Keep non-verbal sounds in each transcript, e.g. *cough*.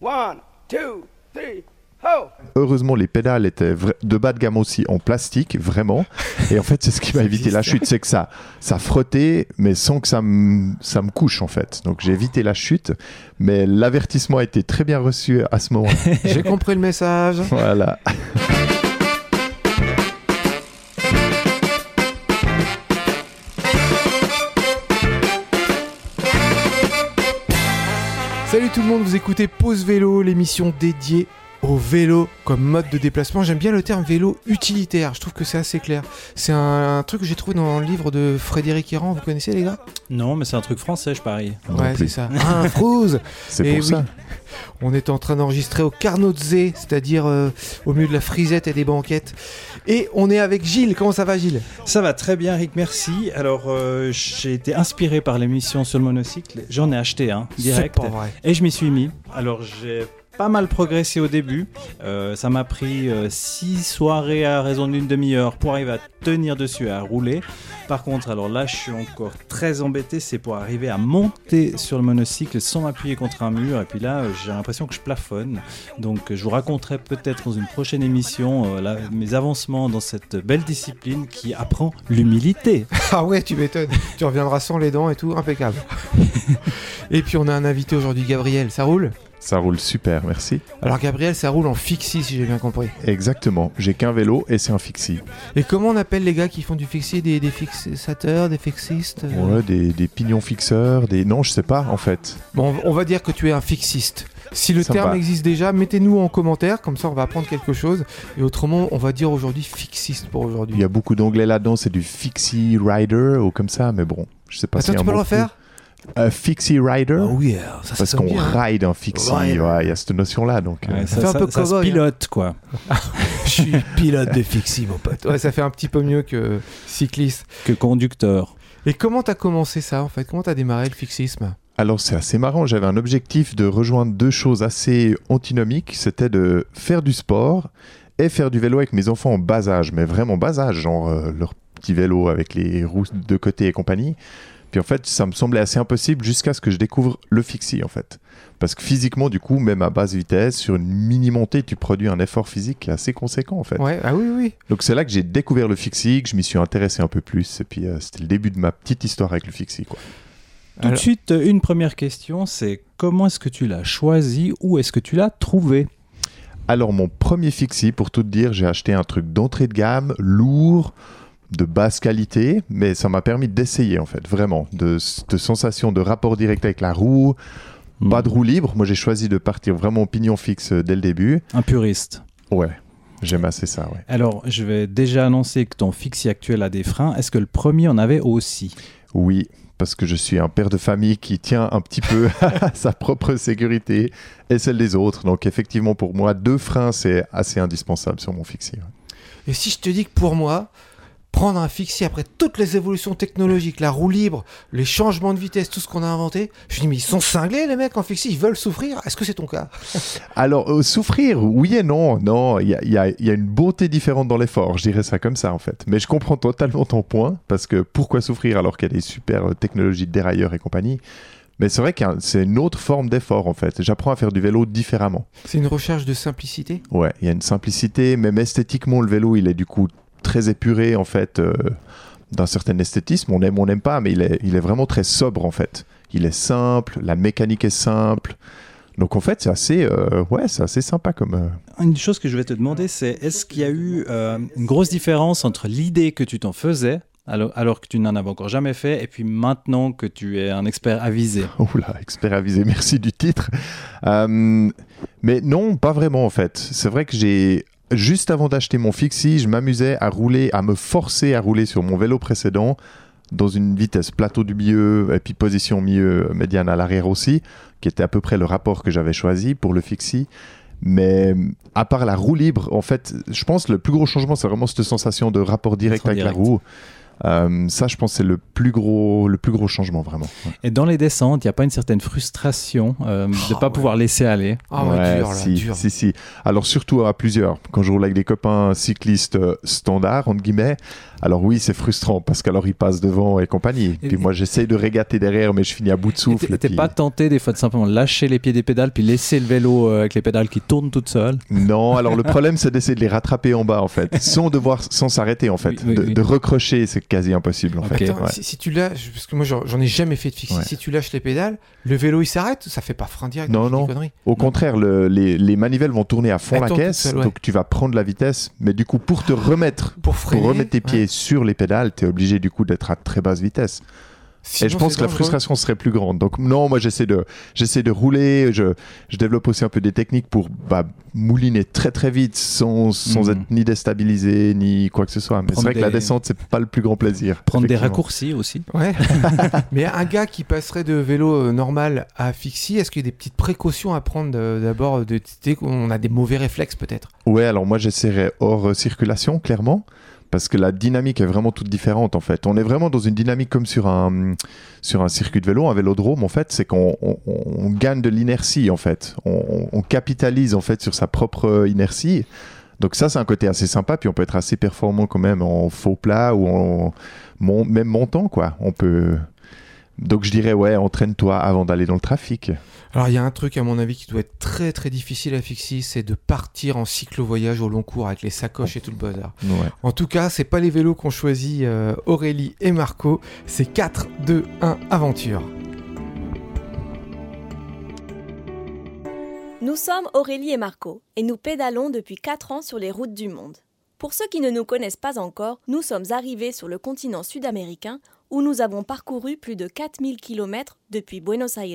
One, two, three, ho! Heureusement, les pédales étaient de bas de gamme aussi en plastique, vraiment. Et en fait, c'est ce qui m'a évité la chute, c'est que ça, ça frottait, mais sans que ça me, ça me couche, en fait. Donc j'ai évité la chute, mais l'avertissement a été très bien reçu à ce moment. J'ai compris le message. voilà. *laughs* tout le monde, vous écoutez Pause Vélo, l'émission dédiée au vélo comme mode de déplacement. J'aime bien le terme vélo utilitaire, je trouve que c'est assez clair. C'est un, un truc que j'ai trouvé dans le livre de Frédéric Errand, vous connaissez les gars? Non, mais c'est un truc français, je parie. Non Ouais, c'est ça. Ah, un frouze *laughs* C'est pour oui. ça. On est en train d'enregistrer au Carnotze, c'est-à-dire euh, au milieu de la frisette et des banquettes. Et on est avec Gilles, comment ça va Gilles? Ça va très bien, Rick, merci. Alors, euh, j'ai été inspiré par l'émission sur le monocycle. J'en ai acheté un, direct. C'est pas vrai. Et je m'y suis mis. Alors, j'ai pas mal progressé au début. Euh, ça m'a pris 6 soirées à raison d'une demi-heure pour arriver à tenir dessus et à rouler. Par contre, alors là, je suis encore très embêté. C'est pour arriver à monter sur le monocycle sans m'appuyer contre un mur. Et puis là, euh, j'ai l'impression que je plafonne. Donc, euh, je vous raconterai peut-être dans une prochaine émission euh, mes avancements dans cette belle discipline qui apprend l'humilité. *laughs* Ah ouais, tu m'étonnes. tu reviendras sans les dents et tout, impeccable. *laughs* et puis on a un invité aujourd'hui, Gabriel, ça roule? Ça roule super, merci. Alors Gabriel, ça roule en fixie si j'ai bien compris. Exactement. J'ai qu'un vélo et c'est un fixie. Et comment on appelle les gars qui font du fixie? Des, des fixateurs, des fixistes euh? Ouais, des, des pignons fixeurs, des. Non, je sais pas, en fait. Bon, on va dire que tu es un fixiste. Si le terme existe déjà, mettez-nous en commentaire, comme ça on va apprendre quelque chose. Et autrement, on va dire aujourd'hui fixiste pour Il aujourd'hui. y a beaucoup d'anglais là-dedans, c'est du fixie rider ou comme ça, mais bon, je sais pas Attends, si tu peux le refaire? Un fixie rider Ah oui, ça, ça Parce qu'on ride un fixie, ouais, il y a cette notion-là. Donc, euh, Ouais, ça fait un peu ça se cow-boy, hein. pilote, quoi. *laughs* Je suis pilote de fixie, mon pote. Ouais, ça fait un petit peu mieux que cycliste. Que conducteur. Et comment t'as commencé ça en fait? Comment t'as démarré le fixisme? Alors c'est assez marrant, j'avais un objectif de rejoindre deux choses assez antinomiques, c'était de faire du sport et faire du vélo avec mes enfants en bas âge, mais vraiment bas âge, genre euh, leur petit vélo avec les roues de côté et compagnie. Puis en fait, ça me semblait assez impossible jusqu'à ce que je découvre le fixie en fait. Parce que physiquement, du coup, même à basse vitesse, sur une mini-montée, tu produis un effort physique qui est assez conséquent en fait. Ouais, ah oui, oui. Donc c'est là que j'ai découvert le fixie, que je m'y suis intéressé un peu plus, et puis euh, c'était le début de ma petite histoire avec le fixie. Quoi. Tout Alors- de suite, euh, une première question, c'est comment est-ce que tu l'as choisi Où est-ce que tu l'as trouvé? Alors, mon premier fixie, pour tout te dire, j'ai acheté un truc d'entrée de gamme, lourd, de basse qualité, mais ça m'a permis d'essayer, en fait, vraiment, de, de sensation de rapport direct avec la roue, pas de roue libre. Moi, j'ai choisi de partir vraiment au pignon fixe euh, dès le début. Un puriste. Ouais, j'aime assez ça, ouais. Alors, je vais déjà annoncer que ton fixie actuel a des freins. Est-ce que le premier en avait aussi? Oui, parce que je suis un père de famille qui tient un petit peu *laughs* à sa propre sécurité et celle des autres. Donc, effectivement, pour moi, deux freins, c'est assez indispensable sur mon fixie. ouais. Et si je te dis que pour moi, prendre un fixie après toutes les évolutions technologiques, la roue libre, les changements de vitesse, tout ce qu'on a inventé, je dis mais ils sont cinglés les mecs en fixie, ils veulent souffrir. Est-ce que c'est ton cas? *laughs* Alors, euh, souffrir, oui et non. Non, il y a, y a- y a une beauté différente dans l'effort, je dirais ça comme ça en fait. Mais je comprends totalement ton point, parce que pourquoi souffrir alors qu'il y a des super euh, technologies de dérailleurs et compagnie? Mais c'est vrai que c'est une autre forme d'effort en fait. J'apprends à faire du vélo différemment. C'est une recherche de simplicité? Ouais, il y a une simplicité, même esthétiquement, le vélo, il est du coup très épuré en fait, euh, d'un certain esthétisme. On aime, on n'aime pas, mais il est, il est vraiment très sobre en fait. Il est simple, la mécanique est simple. Donc en fait, c'est assez, euh, ouais, c'est assez sympa comme. euh, Une chose que je vais te demander, c'est est-ce qu'il y a eu une grosse différence entre l'idée que tu t'en faisais, alors, alors que tu n'en avais encore jamais fait, et puis maintenant que tu es un expert avisé? *laughs* Oula, expert avisé, merci du titre. Euh, mais non, pas vraiment en fait. C'est vrai que j'ai. Juste avant d'acheter mon fixie, je m'amusais à rouler, à me forcer à rouler sur mon vélo précédent dans une vitesse plateau du milieu et puis position milieu médiane à l'arrière aussi, qui était à peu près le rapport que j'avais choisi pour le fixie. Mais à part la roue libre, en fait, je pense que le plus gros changement, c'est vraiment cette sensation de rapport direct avec la roue. Euh, ça, je pense, c'est le plus gros, le plus gros changement vraiment. Ouais. Et dans les descentes, il n'y a pas une certaine frustration euh, de ne Oh, pas ouais. pouvoir laisser aller? Ah ouais, Ouais, dur, là, si, dur. si, si. Alors surtout à plusieurs. Quand je roule avec des copains cyclistes euh, standards, entre guillemets, alors oui, c'est frustrant parce qu'alors ils passent devant et compagnie. Et- Puis moi, j'essaye de régater derrière, mais je finis à bout de souffle. t'es- puis- pas tenté des fois de simplement lâcher les pieds des pédales puis laisser le vélo avec les pédales qui tournent toutes seules? Non, alors le *laughs* problème, c'est d'essayer de les rattraper en bas, en fait, sans devoir, sans s'arrêter, en fait. Oui, oui, de, oui. de recrocher, c'est quasi impossible, en fait. Attends, Ouais. si, si tu lâches, parce que moi j'en ai jamais fait de fixie, Ouais. si tu lâches les pédales, le vélo il s'arrête, ça fait pas frein direct. Non, non. Au contraire, le- les, les manivelles vont tourner à fond Elles la caisse, ouais. donc tu vas prendre la vitesse, mais du coup, pour te remettre, Pour freiner. pour remettre tes pieds ouais. sur les pédales, tu es obligé du coup d'être à très basse vitesse. Sinon, et je pense que la frustration serait plus grande. Donc non, moi j'essaie de, j'essaie de rouler, je, je développe aussi un peu des techniques pour bah, mouliner très très vite sans, sans Mhm. être ni déstabilisé ni quoi que ce soit. Mais c'est vrai que la des- descente, c'est pas le plus grand plaisir. Prendre des raccourcis aussi. Ouais. *laughs* Mais un gars qui passerait de vélo euh, normal à fixie, est-ce qu'il y a des petites précautions à prendre de- d'abord de, On a des mauvais réflexes peut-être? Ouais, alors moi j'essaierais hors euh, circulation, clairement, parce que la dynamique est vraiment toute différente en fait. On est vraiment dans une dynamique comme sur un, sur un circuit de vélo, un vélodrome en fait, c'est qu'on on- gagne de l'inertie en fait. On, capitalise en fait sur sa propre inertie. Donc ça c'est un côté assez sympa, puis on peut être assez performant quand même en faux plat ou en même montant quoi. On peut... Donc je dirais ouais, entraîne-toi avant d'aller dans le trafic. Alors il y a un truc à mon avis qui doit être très très difficile à fixer, c'est de partir en cyclo-voyage au long cours avec les sacoches et tout le bazar. Ouais. En tout cas, c'est pas les vélos qu'ont choisi euh, Aurélie et Marco, c'est 4, 2, 1, aventure. Nous sommes Aurélie et Marco et nous pédalons depuis 4 ans sur les routes du monde. Pour ceux qui ne nous connaissent pas encore, nous sommes arrivés sur le continent sud-américain où nous avons parcouru plus de 4000 km depuis Buenos Aires.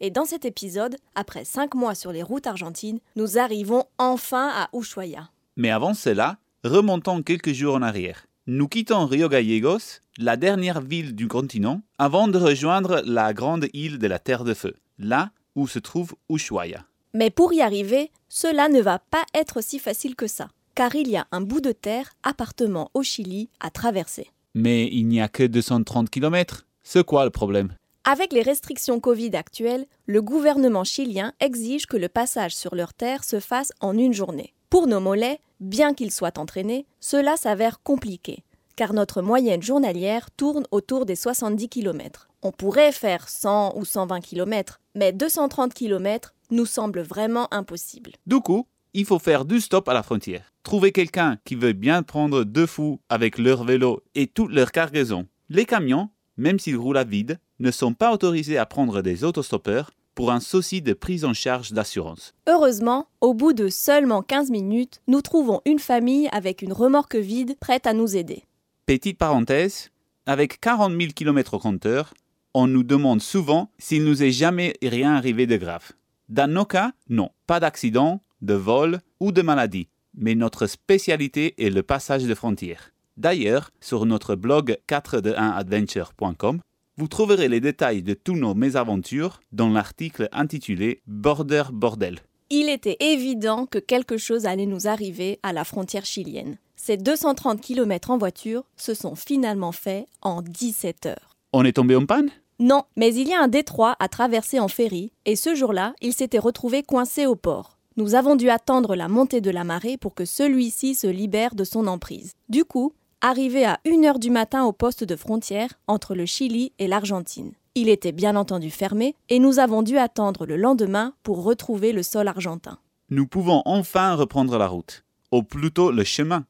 Et dans cet épisode, après 5 mois sur les routes argentines, nous arrivons enfin à Ushuaia. Mais avant cela, remontons quelques jours en arrière. Nous quittons Rio Gallegos, la dernière ville du continent, avant de rejoindre la grande île de la Terre de Feu, là où se trouve Ushuaia. Mais pour y arriver, cela ne va pas être si facile que ça, car il y a un bout de terre, appartement au Chili, à traverser. Mais il n'y a que 230 km. C'est quoi le problème? Avec les restrictions Covid actuelles, le gouvernement chilien exige que le passage sur leur terre se fasse en une journée. Pour nos mollets, bien qu'ils soient entraînés, cela s'avère compliqué, car notre moyenne journalière tourne autour des 70 km. On pourrait faire 100 ou 120 km, mais 230 km nous semble vraiment impossible. Du coup, il faut faire du stop à la frontière. Trouver quelqu'un qui veut bien prendre deux fous avec leur vélo et toute leur cargaison. Les camions, même s'ils roulent à vide, ne sont pas autorisés à prendre des autostoppeurs pour un souci de prise en charge d'assurance. Heureusement, au bout de seulement 15 minutes, nous trouvons une famille avec une remorque vide prête à nous aider. Petite parenthèse, avec 40 000 km au compteur, on nous demande souvent s'il nous est jamais rien arrivé de grave. Dans nos cas, non, pas d'accident, de vol ou de maladie, mais notre spécialité est le passage de frontières. D'ailleurs, sur notre blog 4de1adventure.com, vous trouverez les détails de tous nos mésaventures dans l'article intitulé Border Bordel. Il était évident que quelque chose allait nous arriver à la frontière chilienne. Ces 230 km en voiture se sont finalement faits en 17 heures. On est tombé en panne? Non, mais il y a un détroit à traverser en ferry, et ce jour-là, il s'était retrouvé coincé au port. Nous avons dû attendre la montée de la marée pour que celui-ci se libère de son emprise. Du coup, arrivé à 1h du matin au poste de frontière entre le Chili et l'Argentine. Il était bien entendu fermé et nous avons dû attendre le lendemain pour retrouver le sol argentin. nous pouvons enfin reprendre la route, ou plutôt le chemin.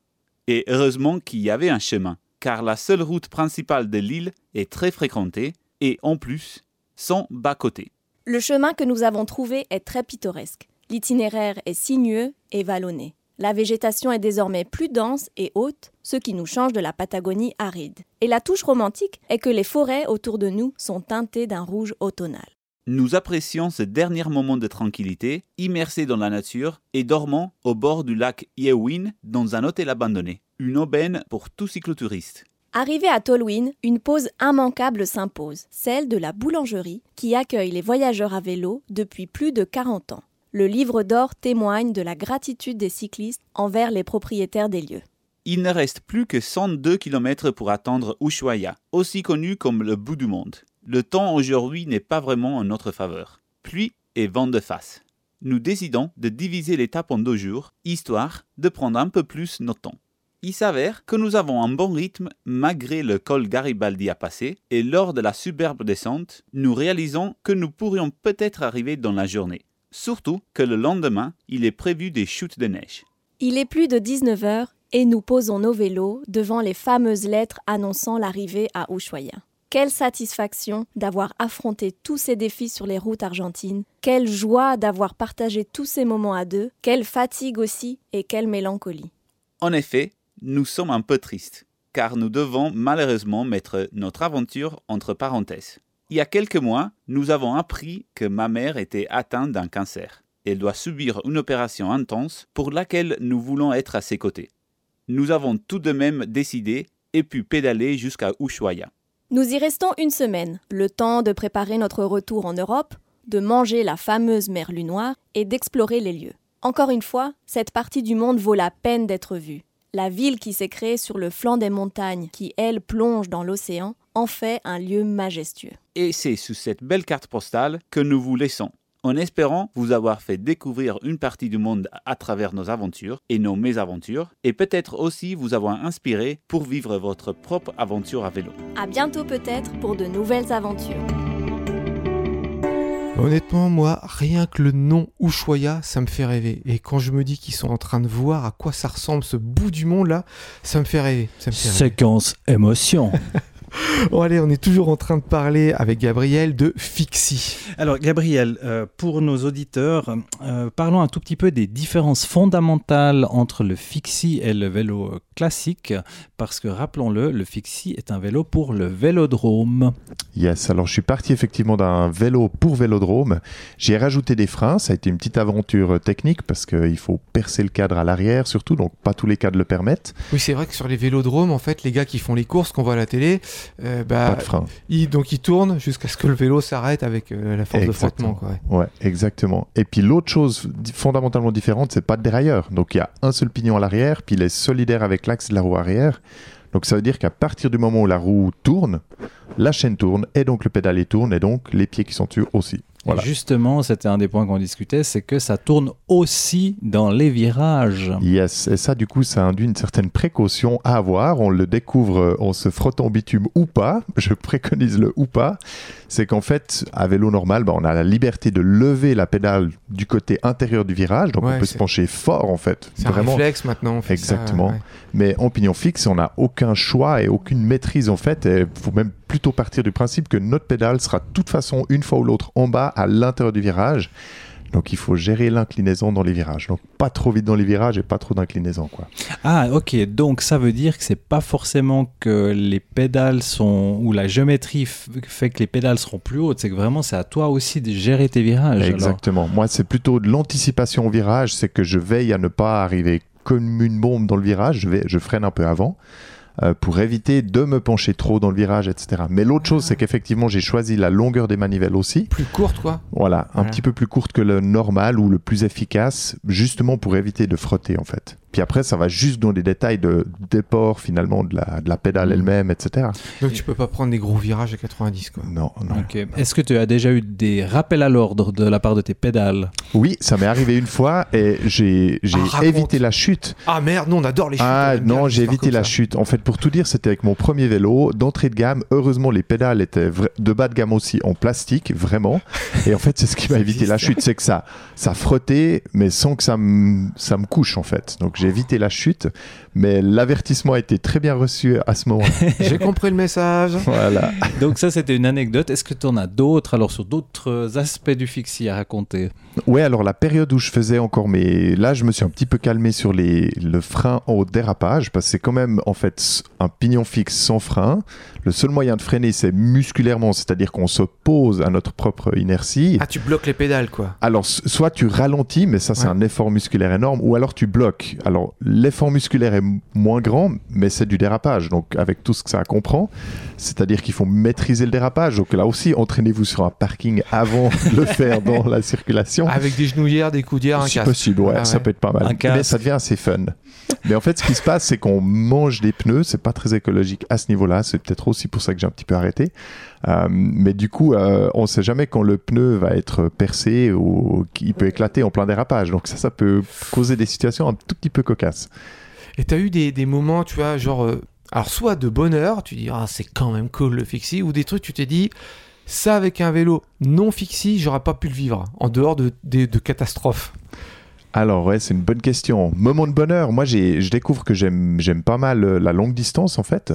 Et heureusement qu'il y avait un chemin, car la seule route principale de l'île est très fréquentée et en plus, sans bas-côté. Le chemin que nous avons trouvé est très pittoresque. L'itinéraire est sinueux et vallonné. La végétation est désormais plus dense et haute, ce qui nous change de la Patagonie aride. Et la touche romantique est que les forêts autour de nous sont teintées d'un rouge automnal. Nous apprécions ce dernier moment de tranquillité, immersés dans la nature et dormant au bord du lac Yewin dans un hôtel abandonné, une aubaine pour tout cyclotouriste. Arrivé à Tolwyn, une pause immanquable s'impose, celle de la boulangerie qui accueille les voyageurs à vélo depuis plus de 40 ans. Le livre d'or témoigne de la gratitude des cyclistes envers les propriétaires des lieux. Il ne reste plus que 102 km pour atteindre Ushuaia, aussi connu comme le bout du monde. Le temps aujourd'hui n'est pas vraiment en notre faveur. Pluie et vent de face. Nous décidons de diviser l'étape en deux jours, histoire de prendre un peu plus notre temps. Il s'avère que nous avons un bon rythme malgré le col Garibaldi à passer, et lors de la superbe descente, nous réalisons que nous pourrions peut-être arriver dans la journée. Surtout que le lendemain, il est prévu des chutes de neige. Il est plus de 19h et nous posons nos vélos devant les fameuses lettres annonçant l'arrivée à Ushuaia. Quelle satisfaction d'avoir affronté tous ces défis sur les routes argentines, quelle joie d'avoir partagé tous ces moments à deux, quelle fatigue aussi et quelle mélancolie. En effet, nous sommes un peu tristes, car nous devons malheureusement mettre notre aventure entre parenthèses. Il y a quelques mois, nous avons appris que ma mère était atteinte d'un cancer. Elle doit subir une opération intense pour laquelle nous voulons être à ses côtés. Nous avons tout de même décidé et pu pédaler jusqu'à Ushuaia. Nous y restons une semaine, le temps de préparer notre retour en Europe, de manger la fameuse merlue noire et d'explorer les lieux. Encore une fois, cette partie du monde vaut la peine d'être vue. La ville qui s'est créée sur le flanc des montagnes, qui elle plonge dans l'océan, en fait un lieu majestueux. Et c'est sous cette belle carte postale que nous vous laissons, en espérant vous avoir fait découvrir une partie du monde à travers nos aventures et nos mésaventures, et peut-être aussi vous avoir inspiré pour vivre votre propre aventure à vélo. À bientôt peut-être pour de nouvelles aventures. Honnêtement, moi, rien que le nom Ushuaia, ça me fait rêver. Et quand je me dis qu'ils sont en train de voir à quoi ça ressemble ce bout du monde là, ça me fait rêver. Ça me fait rêver. Séquence émotion. *laughs* Bon allez, on est toujours en train de parler avec Gabriel de Fixie. Alors, Gabriel, euh, pour nos auditeurs, euh, parlons un tout petit peu des différences fondamentales entre le fixie et le vélo classique, parce que rappelons-le, le fixie est un vélo pour le vélodrome. Yes, alors je suis parti effectivement d'un vélo pour vélodrome. J'ai rajouté des freins, ça a été une petite aventure technique parce qu'il faut percer le cadre à l'arrière surtout, donc pas tous les cadres le permettent. Oui, c'est vrai que sur les vélodromes, en fait, les gars qui font les courses qu'on voit à la télé, euh, bah, Pas de frein. donc ils tournent jusqu'à ce que le vélo s'arrête avec euh, la force de frottement. Quoi, ouais. Ouais, exactement. Et puis l'autre chose fondamentalement différente, c'est pas de dérailleur. Donc il y a un seul pignon à l'arrière, puis il est solidaire avec l'axe de la roue arrière. Donc ça veut dire qu'à partir du moment où la roue tourne, la chaîne tourne, et donc le pédalier tourne, et donc les pieds qui sont dessus aussi. Voilà. Justement, c'était un des points qu'on discutait, c'est que ça tourne aussi dans les virages. Yes, et ça du coup ça induit une certaine précaution à avoir. On le découvre euh, en se frottant au bitume ou pas. *laughs* Je préconise le ou pas. C'est qu'en fait, à vélo normal, bah, on a la liberté de lever la pédale du côté intérieur du virage, donc Ouais, on peut se pencher fort en fait. C'est un Vraiment. réflexe maintenant. on fait ça, Exactement. ouais. Mais en pignon fixe, on n'a aucun choix et aucune maîtrise en fait. Il faut même plutôt partir du principe que notre pédale sera de toute façon une fois ou l'autre en bas à l'intérieur du virage. Donc il faut gérer l'inclinaison dans les virages. Donc pas trop vite dans les virages et pas trop d'inclinaison quoi. Ah, ok. Donc ça veut dire que c'est pas forcément que les pédales sont ou la géométrie fait que les pédales seront plus hautes. C'est que vraiment c'est à toi aussi de gérer tes virages. alors. Exactement. Moi c'est plutôt de l'anticipation au virage, c'est que je veille à ne pas arriver comme une bombe dans le virage. Je, vais, je freine un peu avant. Euh, pour éviter de me pencher trop dans le virage, etc. Mais l'autre chose, c'est qu'effectivement, j'ai choisi la longueur des manivelles aussi. Plus courte, quoi. Voilà, un Voilà. petit peu plus courte que le normal ou le plus efficace, justement pour éviter de frotter en fait. Puis après, ça va juste dans des détails de déport finalement de la, de la pédale Mhm. elle-même, etc. Donc tu peux pas prendre des gros virages à 90, quoi. Non, non. Ok. Est-ce que tu as déjà eu des rappels à l'ordre de la part de tes pédales? Oui, ça m'est arrivé une fois et j'ai j'ai Ah, évité la chute. Ah merde, non, on adore les chutes. Ah non, les j'ai évité la ça. chute. En fait, pour tout dire, c'était avec mon premier vélo d'entrée de gamme. Heureusement, les pédales étaient de bas de gamme aussi en plastique, vraiment. Et en fait, c'est ce qui m'a évité la chute, c'est que ça, ça frottait, mais sans que ça me, ça me couche en fait. Donc j'ai évité la chute, mais l'avertissement a été très bien reçu à ce moment. *laughs* J'ai compris le message. voilà. Donc ça c'était une anecdote. Est-ce que tu en as d'autres alors sur d'autres aspects du fixie à raconter? Ouais, alors la période où je faisais encore mes... Là, je me suis un petit peu calmé sur les... le frein au dérapage, parce que c'est quand même, en fait, un pignon fixe sans frein. Le seul moyen de freiner, c'est musculairement, c'est-à-dire qu'on se pose à notre propre inertie. Ah, tu bloques les pédales, quoi. Alors, soit tu ralentis, mais ça, c'est Ouais. un effort musculaire énorme, ou alors tu bloques. Alors, l'effort musculaire est moins grand, mais c'est du dérapage, donc avec tout ce que ça comprend. C'est-à-dire qu'il faut maîtriser le dérapage. Donc là aussi, entraînez-vous sur un parking avant de le faire *laughs* dans la circulation. Avec des genouillères, des coudières, un Si casque. possible, ouais, Ah ça peut être pas mal. Un Mais ça devient assez fun. Mais en fait, ce qui se passe, c'est qu'on mange des pneus. C'est pas très écologique à ce niveau-là. C'est peut-être aussi pour ça que j'ai un petit peu arrêté. Euh, mais du coup, euh, on sait jamais quand le pneu va être percé ou qu'il peut éclater en plein dérapage. Donc ça, ça peut causer des situations un tout petit peu cocasses. Et t'as eu des, des moments, tu vois, genre. euh, alors, soit de bonheur, tu dis, ah, c'est quand même cool le fixie, ou des trucs, tu t'es dit, ça avec un vélo non fixie, j'aurais pas pu le vivre, en dehors de, de, catastrophes. Alors ouais, c'est une bonne question. Moment de bonheur, moi je découvre que j'aime, pas mal euh, la longue distance en fait.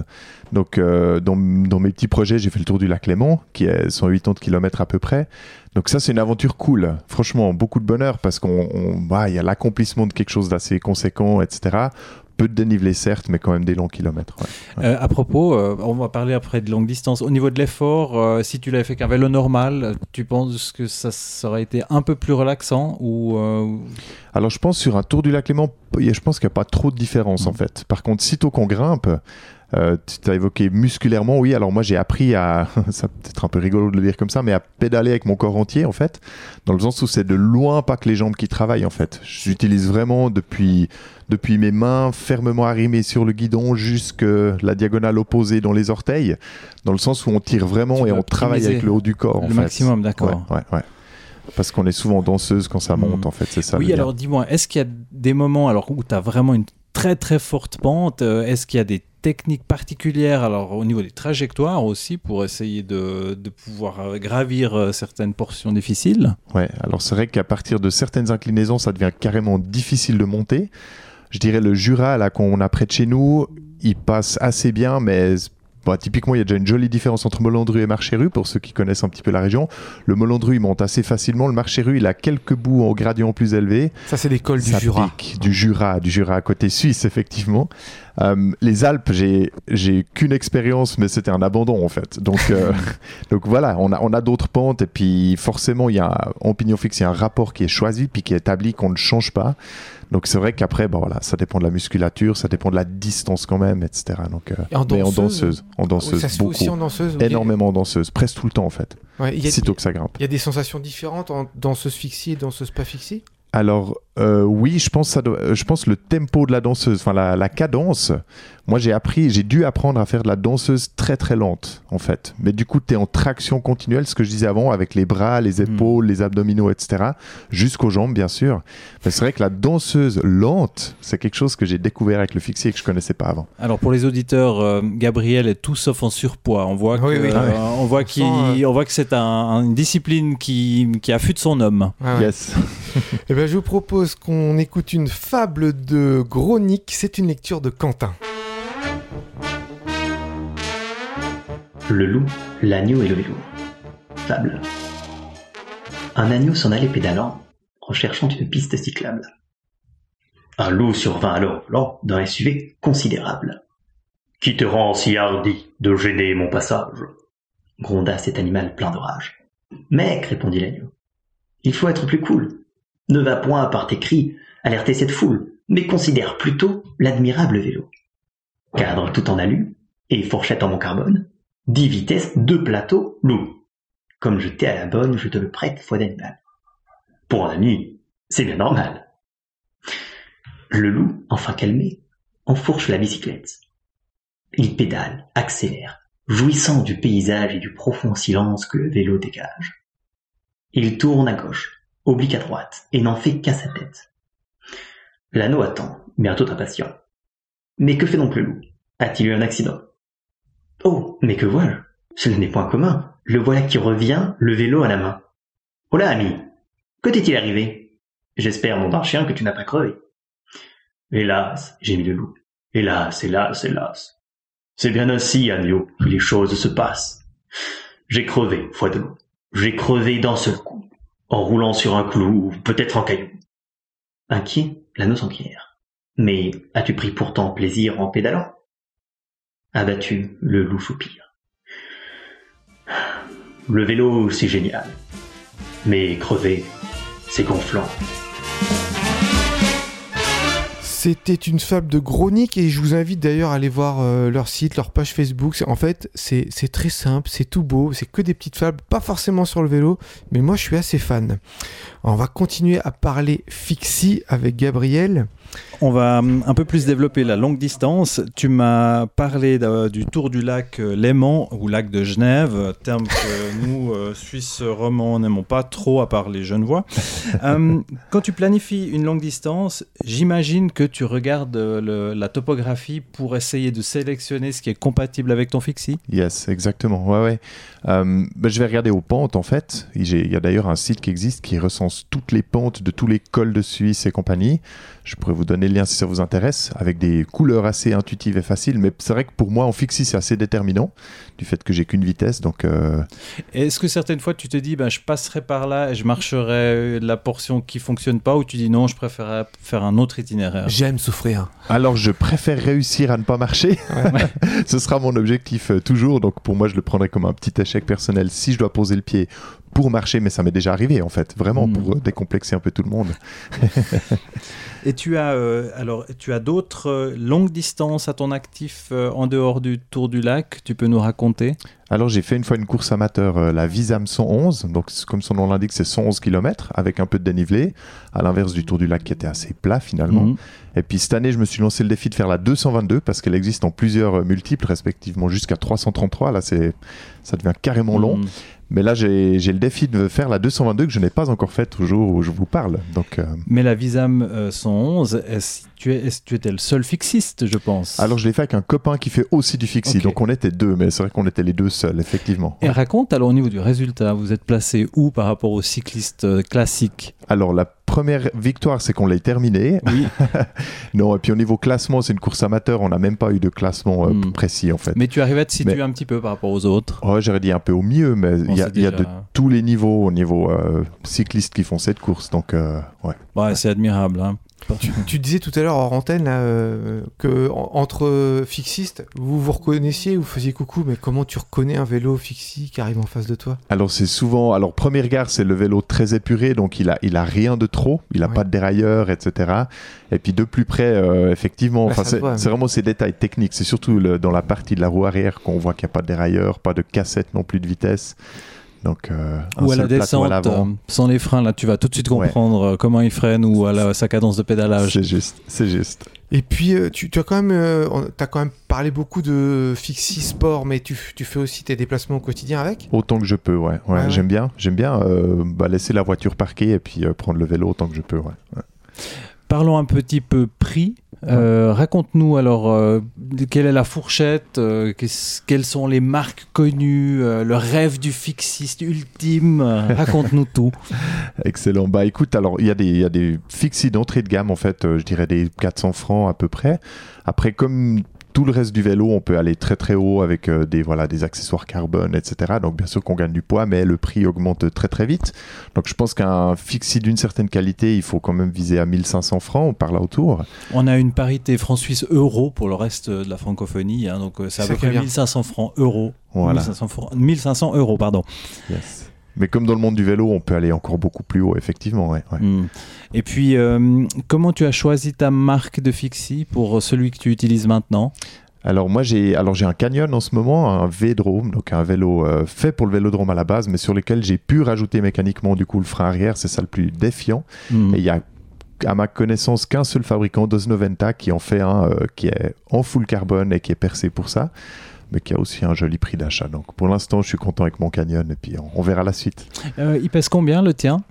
Donc euh, dans, dans mes petits projets, j'ai fait le tour du lac Léman, qui est 180 km à peu près. Donc ça c'est une aventure cool. Franchement, beaucoup de bonheur parce qu'on, on- bah, y a l'accomplissement de quelque chose d'assez conséquent, etc. Peu de dénivelé certes, mais quand même des longs kilomètres. ouais. Euh, à propos, euh, on va parler après de longue distance. Au niveau de l'effort, euh, si tu l'avais fait qu'un vélo normal, tu penses que ça, ça aurait été un peu plus relaxant ou Alors je pense sur un tour du lac Léman, je pense qu'il n'y a pas trop de différence en Mhm. fait. Par contre, sitôt qu'on grimpe, euh, tu as évoqué musculairement, oui. Alors moi j'ai appris à, *laughs* ça peut être un peu rigolo de le dire comme ça, mais à pédaler avec mon corps entier en fait, dans le sens où c'est de loin pas que les jambes qui travaillent en fait. J'utilise vraiment depuis depuis mes mains fermement arrimées sur le guidon jusque la diagonale opposée dans les orteils, dans le sens où on tire vraiment Tu et on travaille avec le haut du corps. en le fait. maximum, d'accord. Ouais, ouais, ouais. Parce qu'on est souvent danseuse quand ça monte, Mhm. en fait, c'est ça. Oui, alors dis-moi, est-ce qu'il y a des moments alors où tu as vraiment une très très forte pente euh, Est-ce qu'il y a des techniques particulières alors au niveau des trajectoires aussi pour essayer de, de pouvoir euh, gravir euh, certaines portions difficiles Ouais, alors c'est vrai qu'à partir de certaines inclinaisons, ça devient carrément difficile de monter. Je dirais le Jura, là, qu'on a près de chez nous, il passe assez bien, mais bah, typiquement, il y a déjà une jolie différence entre Molandru et Marcheru, pour ceux qui connaissent un petit peu la région. Le Molandru, il monte assez facilement. Le Marcheru, il a quelques bouts en gradient plus élevé. Ça, c'est l'école du Jura. pique, du Jura, du Jura à côté suisse, effectivement. Euh, les Alpes, j'ai j'ai qu'une expérience, mais c'était un abandon en fait. Donc, euh, *laughs* donc voilà, on a, on a d'autres pentes et puis forcément, il y a en pignon fixe, il y a un rapport qui est choisi puis qui est établi qu'on ne change pas. Donc c'est vrai qu'après, bon, voilà, ça dépend de la musculature, ça dépend de la distance quand même, etc. Donc, euh, Et en mais en danseuse, danseuse, en danseuse, ça se fait beaucoup, aussi en danseuse. énormément en danseuse, presque tout le temps en fait, Ouais, il y a- sitôt que ça grimpe. Il y a des sensations différentes en danseuse fixie et danseuse pas fixie? Alors euh, oui, je pense ça le tempo de la danseuse, enfin la cadence. Moi j'ai appris, j'ai dû apprendre à faire de la danseuse très très lente en fait. Mais du coup tu es en traction continuelle, ce que je disais avant, avec les bras, les épaules, les abdominaux, etc. Jusqu'aux jambes bien sûr. Mais c'est vrai que la danseuse lente, c'est quelque chose que j'ai découvert avec le fixie et que je connaissais pas avant. Alors pour les auditeurs, euh, Gabriel est tout sauf en surpoids. On voit que, Oui, oui. euh, on voit qu'il, on voit que c'est un- une discipline qui, qui affûte son homme. Ah ouais. Yes. Eh ben, je vous propose qu'on écoute une fable de Gronick. C'est une lecture de Quentin. Le loup, l'agneau et le vélo. Fable. Un agneau s'en allait pédalant, en cherchant une piste cyclable. Un loup survint alors volant d'un SUV considérable. Qui te rend si hardi de gêner mon passage? gronda cet animal plein de rage. Mec, répondit l'agneau, il faut être plus cool. Ne va point par tes cris alerter cette foule, mais considère plutôt l'admirable vélo. Cadre tout en alu et fourchette en mon carbone, 10 vitesses, deux plateaux, loup. Comme je t'ai à la bonne, je te le prête, foi d'animal. Pour un ami, c'est bien normal. Le loup, enfin calmé, enfourche la bicyclette. Il pédale, accélère, jouissant du paysage et du profond silence que le vélo dégage. Il tourne à gauche, oblique à droite, et n'en fait qu'à sa tête. L'anneau attend, bientôt impatient. Mais que fait donc le loup? A-t-il eu un accident? Oh, mais que vois-je Ce n'est point commun. Le voilà qui revient, le vélo à la main. Là, ami, que t'est-il arrivé? J'espère, mon d'un chien, que tu n'as pas crevé. Hélas, gémit le loup. Hélas, hélas, hélas. C'est bien ainsi, agneau, que les choses se passent. J'ai crevé, foi de loup. J'ai crevé d'un seul coup, en roulant sur un clou ou peut-être en caillou. Inquiet, l'anneau s'enquiert. Mais as-tu pris pourtant plaisir en pédalant? Abattu, le loup soupire. Le vélo, c'est génial. Mais crever, c'est gonflant. C'était une fable de Gronic et je vous invite d'ailleurs à aller voir euh, leur site, leur page Facebook. En fait, c'est c'est très simple, c'est tout beau, c'est que des petites fables, pas forcément sur le vélo, mais moi je suis assez fan. On va continuer à parler fixie avec Gabriel. On va hum, un peu plus développer la longue distance. Tu m'as parlé du tour du lac euh, Léman ou lac de Genève, terme que *laughs* nous, euh, Suisses romands, n'aimons pas trop à part les Genevois. Hum, quand tu planifies une longue distance, j'imagine que tu regardes euh, le- la topographie pour essayer de sélectionner ce qui est compatible avec ton fixie. Yes, exactement. Ouais, ouais. Euh, ben, je vais regarder aux pentes en fait. Il y a d'ailleurs un site qui existe qui recense toutes les pentes de tous les cols de Suisse et compagnie. Je pourrais vous donner le lien si ça vous intéresse, avec des couleurs assez intuitives et faciles. Mais c'est vrai que pour moi, en fixie, c'est assez déterminant du fait que j'ai qu'une vitesse. Donc, euh, Est-ce que certaines fois tu te dis, ben, je passerai par là et je marcherai la portion qui fonctionne pas, ou tu dis non, je préférerais faire un autre itinéraire? J'aime souffrir. alors, je préfère réussir à ne pas marcher. *laughs* Ce sera mon objectif euh, toujours. Donc, pour moi, je le prendrai comme un petit échec personnel si je dois poser le pied pour marcher. Mais ça m'est déjà arrivé en fait, vraiment Mm. pour euh, décomplexer un peu tout le monde. *laughs* Et tu as euh, alors tu as d'autres euh, longues distances à ton actif euh, en dehors du Tour du Lac. Tu peux nous raconter? Alors j'ai fait une fois une course amateur, euh, la Visam 111, donc comme son nom l'indique, c'est 111 km avec un peu de dénivelé, à l'inverse du Tour du Lac qui était assez plat finalement. Mhm. Et puis cette année, je me suis lancé le défi de faire la 222 parce qu'elle existe en plusieurs multiples, respectivement jusqu'à 333. Là, c'est ça devient carrément long. Mhm. Mais là, j'ai le défi de faire la 222 que je n'ai pas encore faite au jour où je vous parle. Donc, euh, Mais la Visam euh, 111, est-ce tu, es, tu étais le seul fixiste, je pense alors je l'ai fait avec un copain qui fait aussi du fixie, donc on était deux, mais c'est vrai qu'on était les deux seuls, effectivement. Et raconte alors au niveau du résultat, vous êtes placé où par rapport aux cyclistes euh, classiques Alors la première victoire, c'est qu'on l'ait terminée. Oui. *laughs* Non, et puis au niveau classement, c'est une course amateur, on n'a même pas eu de classement euh, Hmm. précis en fait. Mais tu arrives à te situer Mais- un petit peu par rapport aux autres. Ouais, j'aurais dit un peu au mieux, mais il y a, y de tous les niveaux au niveau euh, cycliste qui font cette course, donc euh, ouais. Ouais, c'est admirable. hein. Tu, tu disais tout à l'heure hors antenne là, euh, que en- entre fixistes, vous vous reconnaissiez, vous faisiez coucou, mais comment tu reconnais un vélo fixie qui arrive en face de toi? Alors c'est souvent, alors premier regard, c'est le vélo très épuré, donc il a, il a rien de trop, il a Ouais. pas de dérailleur, etc. Et puis de plus près, euh, effectivement, se c'est voit, c'est mais- vraiment ces détails techniques. C'est surtout le- dans la partie de la roue arrière qu'on voit qu'il n'y a pas de dérailleur, pas de cassette non plus de vitesse. Donc euh, Ou à la descente, à euh, sans les freins, là, tu vas tout de suite comprendre euh, comment il freine ou à la, sa cadence de pédalage. C'est juste, c'est juste. Et puis euh, tu, tu as quand même, euh, t'as quand même parlé beaucoup de fixie sport, mais tu, tu fais aussi tes déplacements au quotidien avec? Autant que je peux, ouais. ouais, Ouais, ouais. J'aime bien, j'aime bien euh, bah, laisser la voiture parquée et puis euh, prendre le vélo autant que je peux, ouais. ouais. Parlons un petit peu prix. Euh, Raconte-nous alors euh, quelle est la fourchette, euh, quelles sont les marques connues, le rêve du fixiste ultime. Raconte-nous tout. *laughs* Excellent. Bah écoute, alors il y a des, y des fixis d'entrée de gamme en fait, je dirais des 400 francs à peu près. Après, comme tout le reste du vélo, on peut aller très très haut avec euh, des voilà des accessoires carbone, etc. Donc bien sûr qu'on gagne du poids, mais le prix augmente très très vite. Donc je pense qu'un fixie d'une certaine qualité, il faut quand même viser à 1500 francs par là autour. On a une parité franc-suisse-euro pour le reste de la francophonie, hein, donc euh, c'est à peu près bien. 1500 francs euros. Voilà. 1500, francs- 1500 euros, pardon. Yes. Mais comme dans le monde du vélo, on peut aller encore beaucoup plus haut, effectivement. Ouais, ouais. Hmm. Et puis, euh, comment tu as choisi ta marque de fixie pour celui que tu utilises maintenant? Alors moi j'ai alors j'ai un Canyon en ce moment, un V-Drome, donc un vélo euh, fait pour le vélodrome à la base, mais sur lequel j'ai pu rajouter mécaniquement du coup le frein arrière, c'est ça le plus défiant. Hmm. Et il y a à ma connaissance qu'un seul fabricant d'Osnoventa qui en fait un euh, qui est en full carbone et qui est percé pour ça, mais qui a aussi un joli prix d'achat. Donc pour l'instant je suis content avec mon Canyon et puis on, on verra la suite. Euh, il pèse combien le tien?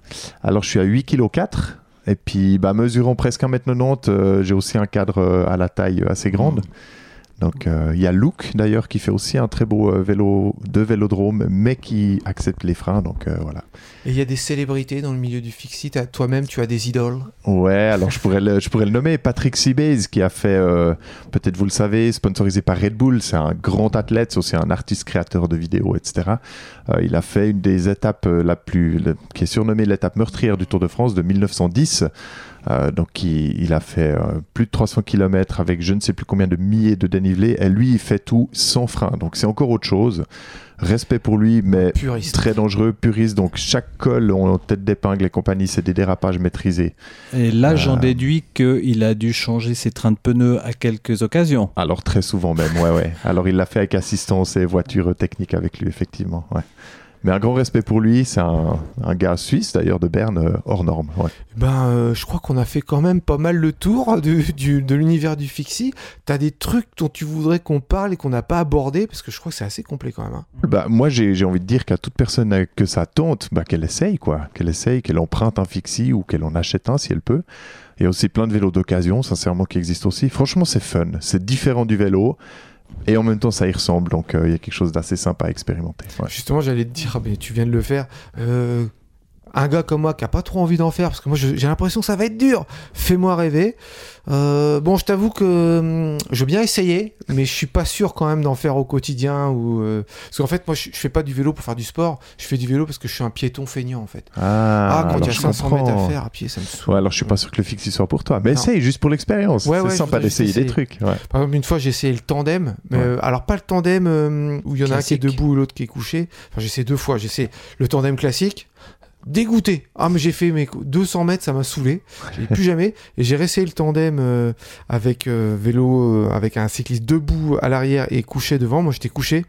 Alors je suis à 8 kg 4 et puis bah, mesurant presque 1m90, euh, j'ai aussi un cadre euh, à la taille assez grande. Donc euh, il y a Luke d'ailleurs qui fait aussi un très beau euh, vélo de vélodrome mais qui accepte les freins donc euh, voilà. Et il y a des célébrités dans le milieu du fixie. Toi-même, tu as des idoles. Ouais, alors je pourrais le, je pourrais le nommer Patrick Seabase qui a fait peut-être vous le savez sponsorisé par Red Bull, c'est un grand athlète, c'est aussi un artiste créateur de vidéos etc. Il a fait une des étapes la plus le- qui est surnommée l'étape meurtrière du Tour de France de 1910 Euh, donc il, il a fait euh, plus de 300 km avec je ne sais plus combien de milliers de dénivelés. Et lui, il fait tout sans frein. Donc c'est encore autre chose. Respect pour lui, mais Puriste. très dangereux, puriste. Donc chaque col en tête d'épingle et compagnie, c'est des dérapages maîtrisés. Et là, j'en Euh. déduis qu'il a dû changer ses trains de pneus à quelques occasions. Alors très souvent même, ouais, ouais. Alors il l'a fait avec assistance et voiture technique avec lui, effectivement. Ouais. Mais un grand respect pour lui, c'est un, un gars suisse d'ailleurs de Berne, euh, hors norme. Ouais. Ben, euh, je crois qu'on a fait quand même pas mal le tour du, du- de l'univers du Fixie. T'as des trucs dont tu voudrais qu'on parle et qu'on n'a pas abordé? Parce que je crois que c'est assez complet quand même. hein. Bah, moi j'ai j'ai envie de dire qu'à toute personne que ça tente, bah, qu'elle essaye, quoi. Qu'elle essaye, qu'elle emprunte un fixie ou qu'elle en achète un si elle peut. Il y a aussi plein de vélos d'occasion, sincèrement, qui existent aussi. Franchement, c'est fun. C'est différent du vélo. Et en même temps, ça y ressemble. Donc, euh, il y a quelque chose d'assez sympa à expérimenter. Justement, j'allais te dire, ah, mais tu viens de le faire. Un gars comme moi qui a pas trop envie d'en faire parce que moi j'ai l'impression que ça va être dur. Fais-moi rêver. Euh, bon, je t'avoue que hum, je veux bien essayer, mais je suis pas sûr quand même d'en faire au quotidien ou euh, parce qu'en fait moi je, fais pas du vélo pour faire du sport. Je fais du vélo parce que je suis un piéton feignant en fait. Ah, Ah, quand il y a je 500 mètres à faire à pied, ça me saoule. Ouais, alors je suis pas sûr que le fixe il soit pour toi. Mais Non. essaye juste pour l'expérience. Ouais, c'est ouais, sympa d'essayer des trucs. Ouais. Par exemple, une fois, j'ai essayé le tandem. Mais, euh, alors, pas le tandem où il y en a un qui est debout et l'autre qui est couché. Enfin, j'ai essayé deux fois. J'ai essayé le tandem classique. Dégoûté. Ah, mais j'ai fait mes 200 mètres, ça m'a saoulé. J'ai plus *laughs* jamais. Et j'ai réessayé le tandem euh, avec euh, vélo, euh, avec un cycliste debout à l'arrière et couché devant. Moi, j'étais couché.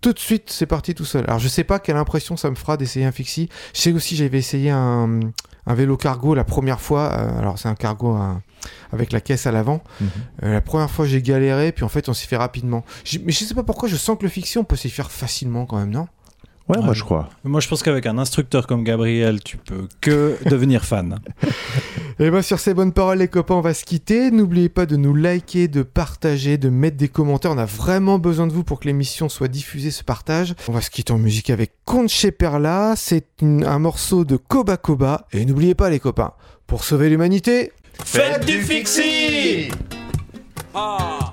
Tout de suite, c'est parti tout seul. Alors, je sais pas quelle impression ça me fera d'essayer un fixie. Je sais aussi, j'avais essayé un, un vélo cargo la première fois. Euh, alors, c'est un cargo un- avec la caisse à l'avant. Mhm. Euh, la première fois, j'ai galéré, puis en fait, on s'y fait rapidement. Mais je sais pas pourquoi, je sens que le fiction, on peut s'y faire facilement quand même, non? Ouais, moi je crois. Moi, je pense qu'avec un instructeur comme Gabriel, tu peux que *laughs* devenir fan. *laughs* Et bien, sur ces bonnes paroles, les copains, on va se quitter. N'oubliez pas de nous liker, de partager, de mettre des commentaires. On a vraiment besoin de vous pour que l'émission soit diffusée, ce partage. On va se quitter en musique avec Conche Perla. C'est une- un morceau de Koba Koba. Et n'oubliez pas, les copains, pour sauver l'humanité, Faites du fixie Ah,